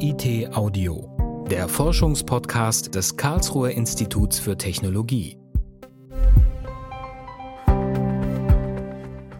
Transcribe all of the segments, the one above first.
KIT Audio, der Forschungspodcast des Karlsruher Instituts für Technologie.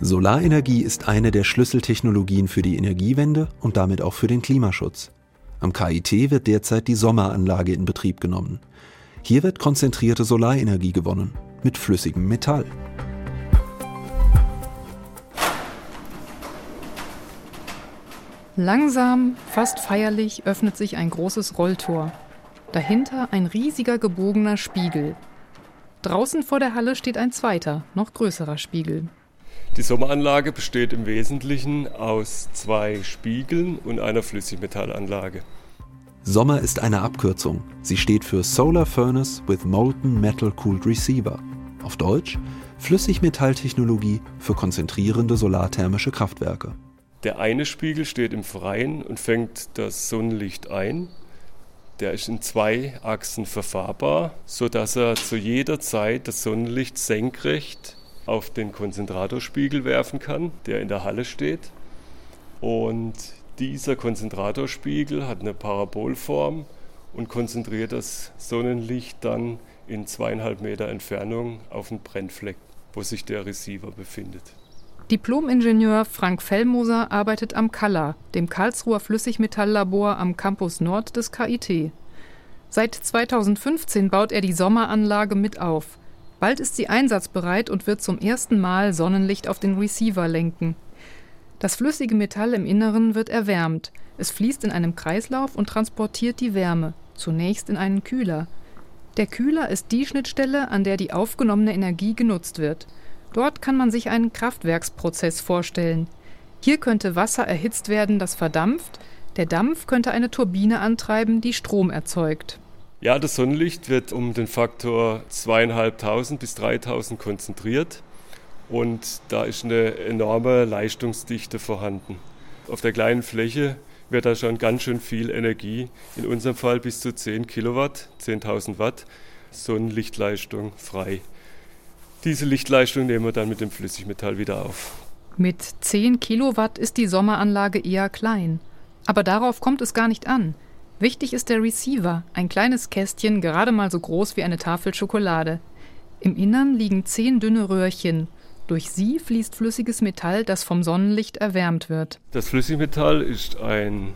Solarenergie ist eine der Schlüsseltechnologien für die Energiewende und damit auch für den Klimaschutz. Am KIT wird derzeit die Sommeranlage in Betrieb genommen. Hier wird konzentrierte Solarenergie gewonnen mit flüssigem Metall. Langsam, fast feierlich öffnet sich ein großes Rolltor. Dahinter ein riesiger gebogener Spiegel. Draußen vor der Halle steht ein zweiter, noch größerer Spiegel. Die Sommeranlage besteht im Wesentlichen aus zwei Spiegeln und einer Flüssigmetallanlage. Sommer ist eine Abkürzung. Sie steht für Solar Furnace with Molten Metal Cooled Receiver. Auf Deutsch Flüssigmetalltechnologie für konzentrierende solarthermische Kraftwerke. Der eine Spiegel steht im Freien und fängt das Sonnenlicht ein. Der ist in zwei Achsen verfahrbar, sodass er zu jeder Zeit das Sonnenlicht senkrecht auf den Konzentratorspiegel werfen kann, der in der Halle steht. Und dieser Konzentratorspiegel hat eine Parabolform und konzentriert das Sonnenlicht dann in zweieinhalb Meter Entfernung auf den Brennfleck, wo sich der Receiver befindet. Diplom-Ingenieur Frank Fellmoser arbeitet am Kalla, dem Karlsruher Flüssigmetalllabor am Campus Nord des KIT. Seit 2015 baut er die Sommeranlage mit auf. Bald ist sie einsatzbereit und wird zum ersten Mal Sonnenlicht auf den Receiver lenken. Das flüssige Metall im Inneren wird erwärmt. Es fließt in einem Kreislauf und transportiert die Wärme, zunächst in einen Kühler. Der Kühler ist die Schnittstelle, an der die aufgenommene Energie genutzt wird. Dort kann man sich einen Kraftwerksprozess vorstellen. Hier könnte Wasser erhitzt werden, das verdampft. Der Dampf könnte eine Turbine antreiben, die Strom erzeugt. Ja, das Sonnenlicht wird um den Faktor 2500 bis 3000 konzentriert und da ist eine enorme Leistungsdichte vorhanden. Auf der kleinen Fläche wird da schon ganz schön viel Energie, in unserem Fall bis zu 10 Kilowatt, 10.000 Watt Sonnenlichtleistung frei. Diese Lichtleistung nehmen wir dann mit dem Flüssigmetall wieder auf. Mit 10 Kilowatt ist die Sommeranlage eher klein. Aber darauf kommt es gar nicht an. Wichtig ist der Receiver, ein kleines Kästchen, gerade mal so groß wie eine Tafel Schokolade. Im Innern liegen zehn dünne Röhrchen. Durch sie fließt flüssiges Metall, das vom Sonnenlicht erwärmt wird. Das Flüssigmetall ist ein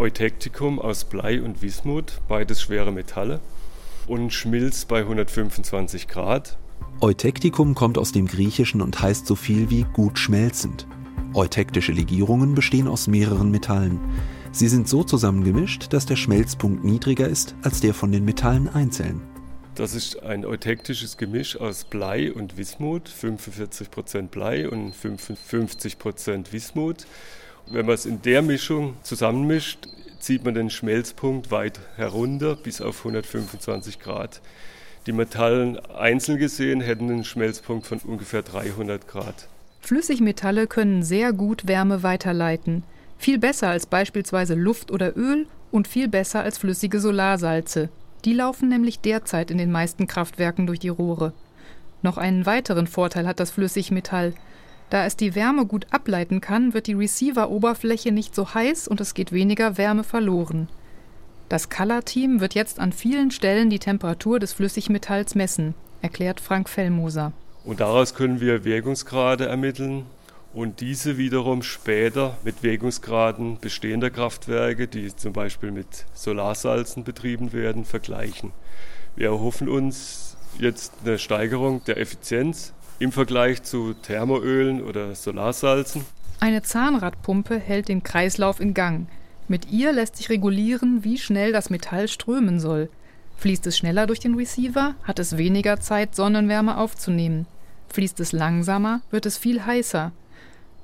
Eutektikum aus Blei und Wismut, beides schwere Metalle, und schmilzt bei 125 Grad. Eutektikum kommt aus dem Griechischen und heißt so viel wie gut schmelzend. Eutektische Legierungen bestehen aus mehreren Metallen. Sie sind so zusammengemischt, dass der Schmelzpunkt niedriger ist als der von den Metallen einzeln. Das ist ein eutektisches Gemisch aus Blei und Wismut, 45% Blei und 55% Wismut. Wenn man es in der Mischung zusammenmischt, zieht man den Schmelzpunkt weit herunter bis auf 125 Grad. Die Metallen einzeln gesehen hätten einen Schmelzpunkt von ungefähr 300 Grad. Flüssigmetalle können sehr gut Wärme weiterleiten. Viel besser als beispielsweise Luft oder Öl und viel besser als flüssige Solarsalze. Die laufen nämlich derzeit in den meisten Kraftwerken durch die Rohre. Noch einen weiteren Vorteil hat das Flüssigmetall. Da es die Wärme gut ableiten kann, wird die Receiver-Oberfläche nicht so heiß und es geht weniger Wärme verloren. Das Color-Team wird jetzt an vielen Stellen die Temperatur des Flüssigmetalls messen, erklärt Frank Fellmoser. Und daraus können wir Wirkungsgrade ermitteln und diese wiederum später mit Wirkungsgraden bestehender Kraftwerke, die zum Beispiel mit Solarsalzen betrieben werden, vergleichen. Wir erhoffen uns jetzt eine Steigerung der Effizienz im Vergleich zu Thermoölen oder Solarsalzen. Eine Zahnradpumpe hält den Kreislauf in Gang. Mit ihr lässt sich regulieren, wie schnell das Metall strömen soll. Fließt es schneller durch den Receiver, hat es weniger Zeit, Sonnenwärme aufzunehmen. Fließt es langsamer, wird es viel heißer.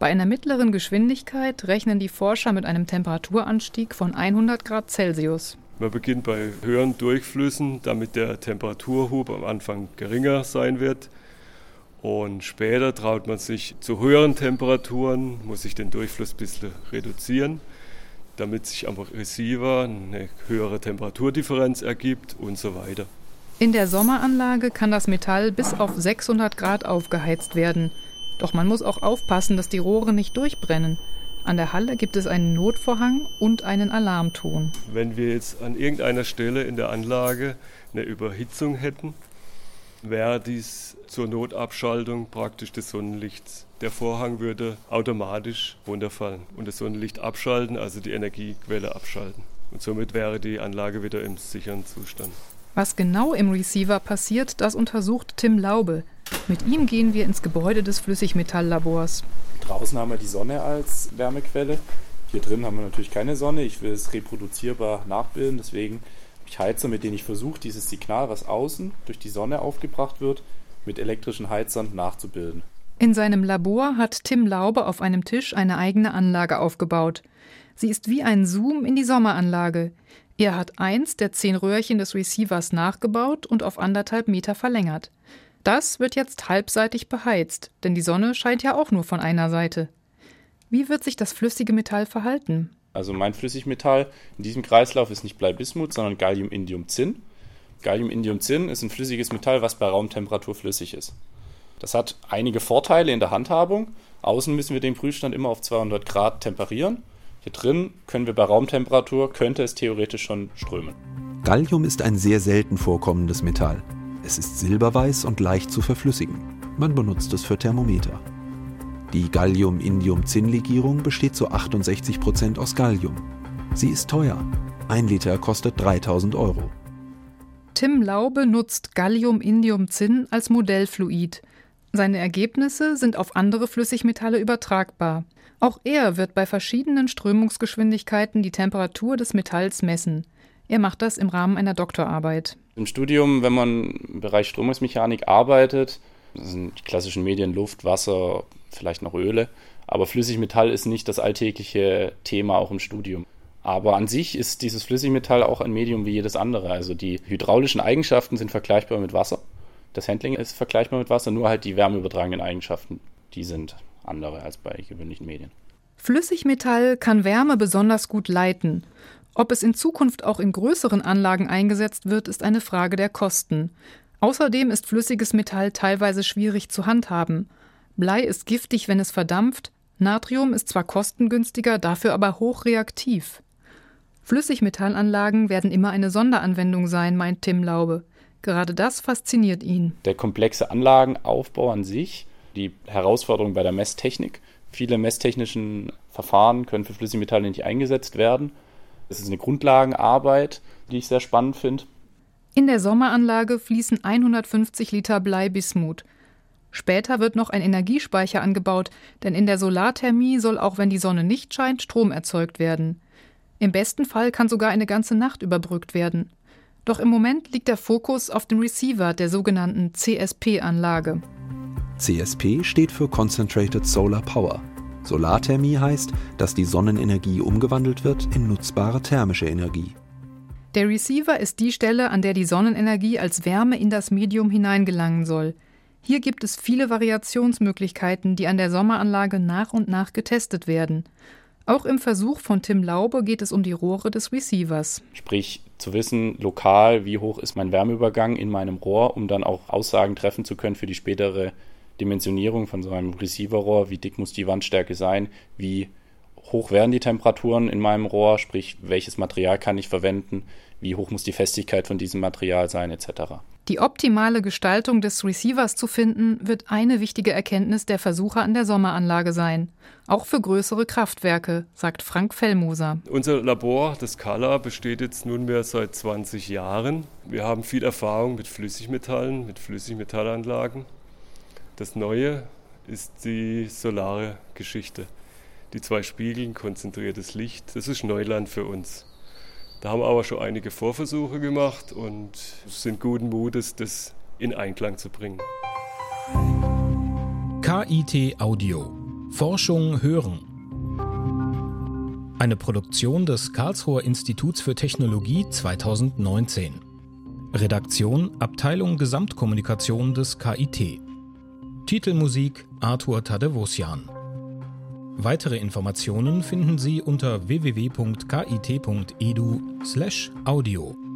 Bei einer mittleren Geschwindigkeit rechnen die Forscher mit einem Temperaturanstieg von 100 Grad Celsius. Man beginnt bei höheren Durchflüssen, damit der Temperaturhub am Anfang geringer sein wird. Und später traut man sich zu höheren Temperaturen, muss sich den Durchfluss ein bisschen reduzieren damit sich am Receiver eine höhere Temperaturdifferenz ergibt und so weiter. In der Sommeranlage kann das Metall bis auf 600 Grad aufgeheizt werden. Doch man muss auch aufpassen, dass die Rohre nicht durchbrennen. An der Halle gibt es einen Notvorhang und einen Alarmton. Wenn wir jetzt an irgendeiner Stelle in der Anlage eine Überhitzung hätten, wäre dies zur Notabschaltung praktisch des Sonnenlichts. Der Vorhang würde automatisch runterfallen und das Sonnenlicht abschalten, also die Energiequelle abschalten. Und somit wäre die Anlage wieder im sicheren Zustand. Was genau im Receiver passiert, das untersucht Tim Laube. Mit ihm gehen wir ins Gebäude des Flüssigmetalllabors. Draußen haben wir die Sonne als Wärmequelle. Hier drin haben wir natürlich keine Sonne. Ich will es reproduzierbar nachbilden, deswegen ich Heizer, mit denen ich versuche, dieses Signal, was außen durch die Sonne aufgebracht wird, mit elektrischen Heizern nachzubilden. In seinem Labor hat Tim Laube auf einem Tisch eine eigene Anlage aufgebaut. Sie ist wie ein Zoom in die Sommeranlage. Er hat eins der zehn Röhrchen des Receivers nachgebaut und auf anderthalb Meter verlängert. Das wird jetzt halbseitig beheizt, denn die Sonne scheint ja auch nur von einer Seite. Wie wird sich das flüssige Metall verhalten? Also mein Flüssigmetall in diesem Kreislauf ist nicht Bleibismut, sondern Gallium-Indium-Zinn. Gallium-Indium-Zinn ist ein flüssiges Metall, was bei Raumtemperatur flüssig ist. Das hat einige Vorteile in der Handhabung. Außen müssen wir den Prüfstand immer auf 200 Grad temperieren. Hier drin können wir bei Raumtemperatur, könnte es theoretisch schon strömen. Gallium ist ein sehr selten vorkommendes Metall. Es ist silberweiß und leicht zu verflüssigen. Man benutzt es für Thermometer. Die Gallium-Indium-Zinn-Legierung besteht zu 68% aus Gallium. Sie ist teuer. Ein Liter kostet 3000 Euro. Tim Laube nutzt Gallium-Indium-Zinn als Modellfluid. Seine Ergebnisse sind auf andere Flüssigmetalle übertragbar. Auch er wird bei verschiedenen Strömungsgeschwindigkeiten die Temperatur des Metalls messen. Er macht das im Rahmen einer Doktorarbeit. Im Studium, wenn man im Bereich Strömungsmechanik arbeitet, das sind die klassischen Medien Luft, Wasser, vielleicht noch Öle, aber Flüssigmetall ist nicht das alltägliche Thema auch im Studium. Aber an sich ist dieses Flüssigmetall auch ein Medium wie jedes andere. Also die hydraulischen Eigenschaften sind vergleichbar mit Wasser. Das Handling ist vergleichbar mit Wasser, nur halt die wärmeübertragenden Eigenschaften, die sind andere als bei gewöhnlichen Medien. Flüssigmetall kann Wärme besonders gut leiten. Ob es in Zukunft auch in größeren Anlagen eingesetzt wird, ist eine Frage der Kosten. Außerdem ist flüssiges Metall teilweise schwierig zu handhaben. Blei ist giftig, wenn es verdampft, Natrium ist zwar kostengünstiger, dafür aber hochreaktiv. Flüssigmetallanlagen werden immer eine Sonderanwendung sein, meint Tim Laube. Gerade das fasziniert ihn. Der komplexe Anlagenaufbau an sich, die Herausforderung bei der Messtechnik. Viele messtechnischen Verfahren können für Flüssigmetalle nicht eingesetzt werden. Das ist eine Grundlagenarbeit, die ich sehr spannend finde. In der Sommeranlage fließen 150 Liter Bleibismut. Später wird noch ein Energiespeicher angebaut, denn in der Solarthermie soll auch wenn die Sonne nicht scheint, Strom erzeugt werden. Im besten Fall kann sogar eine ganze Nacht überbrückt werden. Doch im Moment liegt der Fokus auf dem Receiver der sogenannten CSP-Anlage. CSP steht für Concentrated Solar Power. Solarthermie heißt, dass die Sonnenenergie umgewandelt wird in nutzbare thermische Energie. Der Receiver ist die Stelle, an der die Sonnenenergie als Wärme in das Medium hineingelangen soll. Hier gibt es viele Variationsmöglichkeiten, die an der Sommeranlage nach und nach getestet werden. Auch im Versuch von Tim Laube geht es um die Rohre des Receivers. Sprich, zu wissen, lokal, wie hoch ist mein Wärmeübergang in meinem Rohr, um dann auch Aussagen treffen zu können für die spätere Dimensionierung von so einem Receiverrohr. Wie dick muss die Wandstärke sein? Wie hoch werden die Temperaturen in meinem Rohr, sprich welches Material kann ich verwenden, wie hoch muss die Festigkeit von diesem Material sein, etc. Die optimale Gestaltung des Receivers zu finden, wird eine wichtige Erkenntnis der Versucher an der Sommeranlage sein. Auch für größere Kraftwerke, sagt Frank Fellmoser. Unser Labor, das Kala, besteht jetzt nunmehr seit 20 Jahren. Wir haben viel Erfahrung mit Flüssigmetallen, mit Flüssigmetallanlagen. Das Neue ist die solare Geschichte die zwei Spiegeln, konzentriertes Licht. Das ist Neuland für uns. Da haben wir aber schon einige Vorversuche gemacht und sind guten Mutes, das in Einklang zu bringen. KIT Audio. Forschung hören. Eine Produktion des Karlsruher Instituts für Technologie 2019. Redaktion Abteilung Gesamtkommunikation des KIT. Titelmusik Arthur Tadevosian. Weitere Informationen finden Sie unter www.kit.edu/audio.